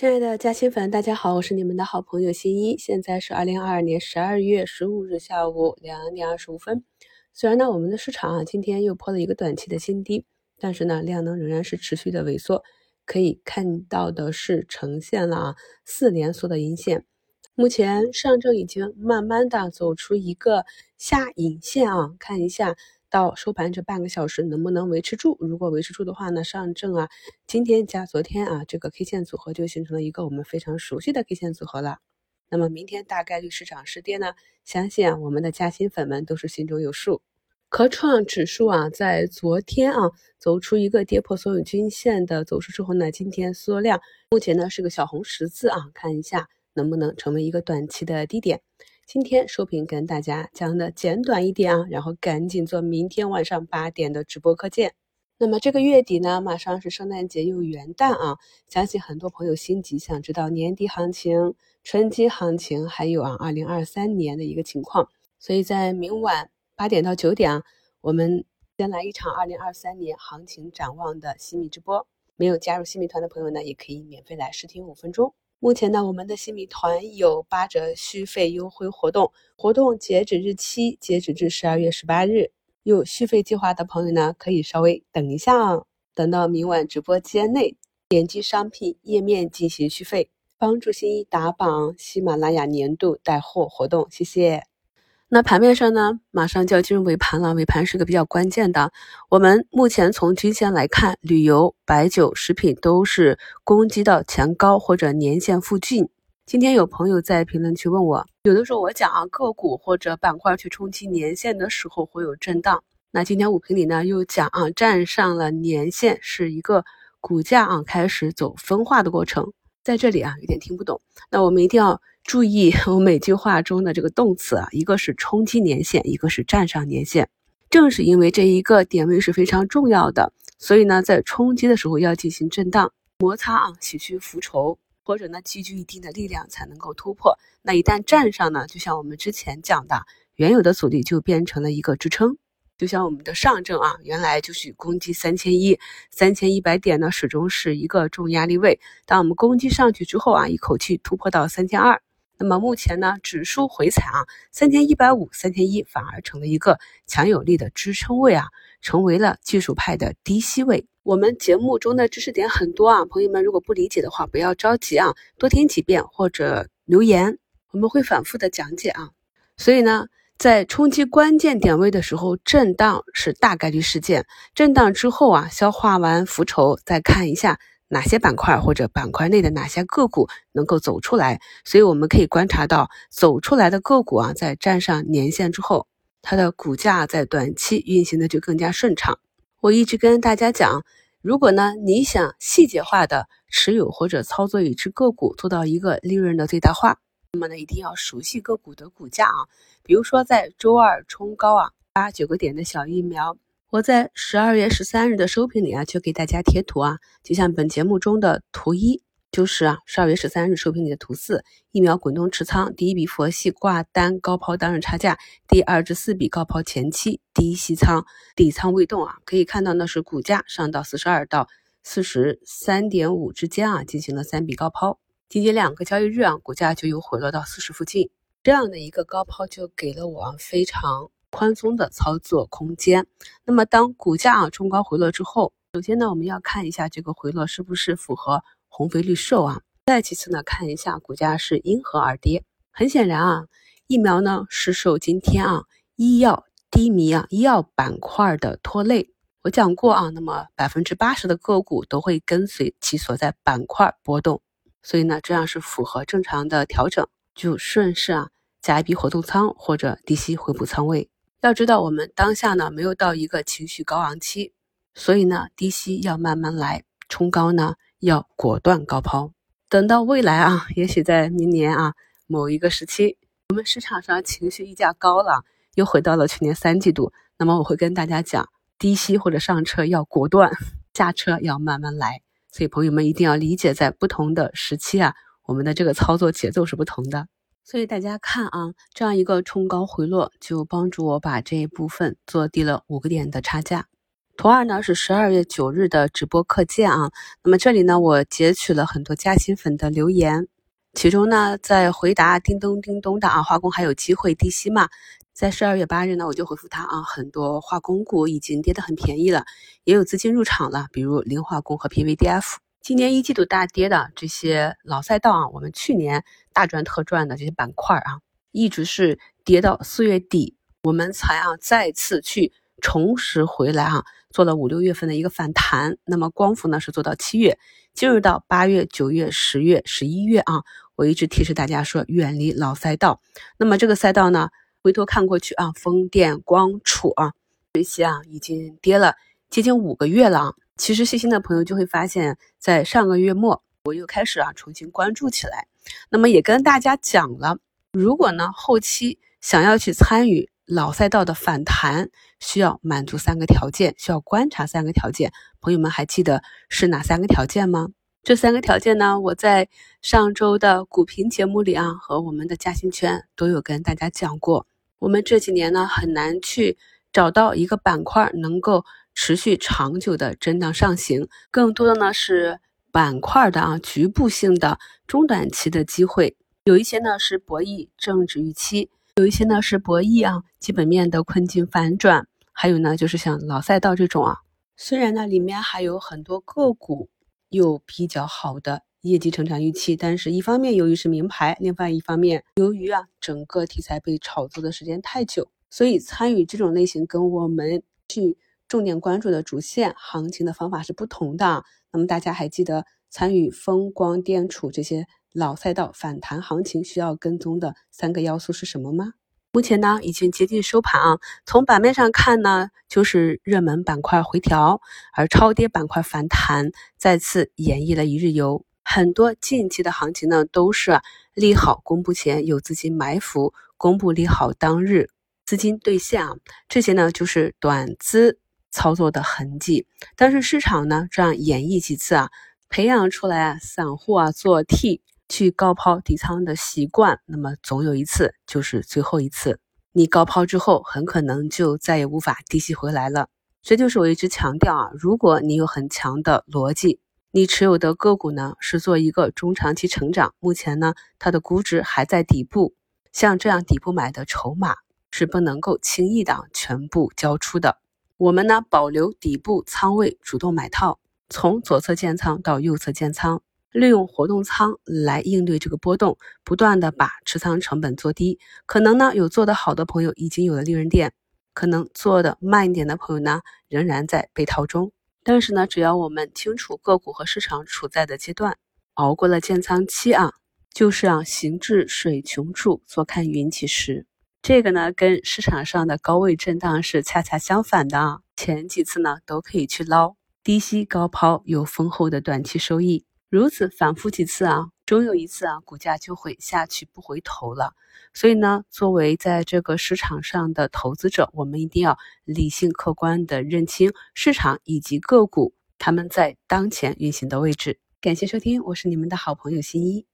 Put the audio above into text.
亲爱的嘉兴粉，大家好，我是你们的好朋友新一。现在是二零二二年十二月十五日下午两点二十五分。虽然呢，我们的市场啊今天又破了一个短期的新低，但是呢，量能仍然是持续的萎缩。可以看到的是，呈现了啊四连缩的阴线。目前上证已经慢慢的走出一个下影线啊，看一下。到收盘这半个小时能不能维持住？如果维持住的话呢，上证啊，今天加昨天啊，这个 K 线组合就形成了一个我们非常熟悉的 K 线组合了。那么明天大概率市场是跌呢？相信啊，我们的嘉兴粉们都是心中有数。科创指数啊，在昨天啊走出一个跌破所有均线的走势之后呢，今天缩量，目前呢是个小红十字啊，看一下能不能成为一个短期的低点。今天收评跟大家讲的简短一点啊，然后赶紧做明天晚上八点的直播课件。那么这个月底呢，马上是圣诞节又元旦啊，相信很多朋友心急，想知道年底行情、春季行情，还有啊二零二三年的一个情况。所以在明晚八点到九点啊，我们先来一场二零二三年行情展望的新米直播。没有加入新米团的朋友呢，也可以免费来试听五分钟。目前呢，我们的新米团有八折续费优惠活动，活动截止日期截止至十二月十八日。有续费计划的朋友呢，可以稍微等一下啊，等到明晚直播间内点击商品页面进行续费，帮助新一打榜喜马拉雅年度带货活动。谢谢。那盘面上呢，马上就要进入尾盘了。尾盘是个比较关键的。我们目前从均线来看，旅游、白酒、食品都是攻击到前高或者年线附近。今天有朋友在评论区问我，有的时候我讲啊，个股或者板块去冲击年线的时候会有震荡。那今天五评里呢又讲啊，站上了年线是一个股价啊开始走分化的过程。在这里啊，有点听不懂。那我们一定要。注意 我每句话中的这个动词啊，一个是冲击年限，一个是站上年线。正是因为这一个点位是非常重要的，所以呢，在冲击的时候要进行震荡摩擦啊，洗去浮筹，或者呢，积聚一定的力量才能够突破。那一旦站上呢，就像我们之前讲的，原有的阻力就变成了一个支撑。就像我们的上证啊，原来就是攻击三千一、三千一百点呢，始终是一个重压力位。当我们攻击上去之后啊，一口气突破到三千二。那么目前呢，指数回踩啊，三千一百五、三千一反而成了一个强有力的支撑位啊，成为了技术派的低吸位。我们节目中的知识点很多啊，朋友们如果不理解的话，不要着急啊，多听几遍或者留言，我们会反复的讲解啊。所以呢，在冲击关键点位的时候，震荡是大概率事件，震荡之后啊，消化完浮筹，再看一下。哪些板块或者板块内的哪些个股能够走出来？所以我们可以观察到，走出来的个股啊，在站上年线之后，它的股价在短期运行的就更加顺畅。我一直跟大家讲，如果呢你想细节化的持有或者操作一只个股，做到一个利润的最大化，那么呢一定要熟悉个股的股价啊。比如说在周二冲高啊八九个点的小疫苗。我在十二月十三日的收评里啊，就给大家贴图啊，就像本节目中的图一，就是啊十二月十三日收评里的图四，疫苗滚动持仓，第一笔佛系挂单高抛当日差价，第二至四笔高抛前期低吸仓，底仓未动啊，可以看到呢是股价上到四十二到四十三点五之间啊，进行了三笔高抛，仅仅两个交易日啊，股价就又回落到四十附近，这样的一个高抛就给了我非常。宽松的操作空间。那么，当股价啊冲高回落之后，首先呢，我们要看一下这个回落是不是符合红肥绿瘦啊。再其次呢，看一下股价是因何而跌。很显然啊，疫苗呢是受今天啊医药低迷啊医药板块的拖累。我讲过啊，那么百分之八十的个股都会跟随其所在板块波动，所以呢，这样是符合正常的调整，就顺势啊加一笔活动仓或者低吸回补仓位。要知道，我们当下呢没有到一个情绪高昂期，所以呢低吸要慢慢来，冲高呢要果断高抛。等到未来啊，也许在明年啊某一个时期，我们市场上情绪溢价高了，又回到了去年三季度，那么我会跟大家讲，低吸或者上车要果断，下车要慢慢来。所以朋友们一定要理解，在不同的时期啊，我们的这个操作节奏是不同的。所以大家看啊，这样一个冲高回落，就帮助我把这一部分做低了五个点的差价。图二呢是十二月九日的直播课件啊。那么这里呢，我截取了很多嘉兴粉的留言，其中呢，在回答叮咚叮咚的啊，化工还有机会低吸嘛？在十二月八日呢，我就回复他啊，很多化工股已经跌得很便宜了，也有资金入场了，比如磷化工和 PVDF。今年一季度大跌的这些老赛道啊，我们去年大赚特赚的这些板块啊，一直是跌到四月底，我们才啊再次去重拾回来啊，做了五六月份的一个反弹。那么光伏呢是做到七月，进入到八月、九月、十月、十一月啊，我一直提示大家说远离老赛道。那么这个赛道呢，回头看过去啊，风电、光储啊这些啊已经跌了接近五个月了啊。其实细心的朋友就会发现，在上个月末，我又开始啊重新关注起来。那么也跟大家讲了，如果呢后期想要去参与老赛道的反弹，需要满足三个条件，需要观察三个条件。朋友们还记得是哪三个条件吗？这三个条件呢，我在上周的股评节目里啊，和我们的嘉兴圈都有跟大家讲过。我们这几年呢，很难去找到一个板块能够。持续长久的震荡上行，更多的呢是板块的啊局部性的中短期的机会，有一些呢是博弈政治预期，有一些呢是博弈啊基本面的困境反转，还有呢就是像老赛道这种啊，虽然呢里面还有很多个股有比较好的业绩成长预期，但是一方面由于是名牌，另外一方面由于啊整个题材被炒作的时间太久，所以参与这种类型跟我们去。重点关注的主线行情的方法是不同的。那么大家还记得参与风光电储这些老赛道反弹行情需要跟踪的三个要素是什么吗？目前呢已经接近收盘啊。从板面上看呢，就是热门板块回调，而超跌板块反弹，再次演绎了一日游。很多近期的行情呢都是利好公布前有资金埋伏，公布利好当日资金兑现啊，这些呢就是短资。操作的痕迹，但是市场呢这样演绎几次啊，培养出来啊散户啊做 T 去高抛底仓的习惯，那么总有一次就是最后一次，你高抛之后很可能就再也无法低吸回来了。这就是我一直强调啊，如果你有很强的逻辑，你持有的个股呢是做一个中长期成长，目前呢它的估值还在底部，像这样底部买的筹码是不能够轻易的全部交出的。我们呢保留底部仓位，主动买套，从左侧建仓到右侧建仓，利用活动仓来应对这个波动，不断的把持仓成本做低。可能呢有做得好的朋友已经有了利润点，可能做的慢一点的朋友呢仍然在被套中。但是呢，只要我们清楚个股和市场处在的阶段，熬过了建仓期啊，就是啊行至水穷处，坐看云起时。这个呢，跟市场上的高位震荡是恰恰相反的啊。前几次呢，都可以去捞低吸高抛，有丰厚的短期收益。如此反复几次啊，终有一次啊，股价就会下去不回头了。所以呢，作为在这个市场上的投资者，我们一定要理性客观的认清市场以及个股他们在当前运行的位置。感谢收听，我是你们的好朋友新一。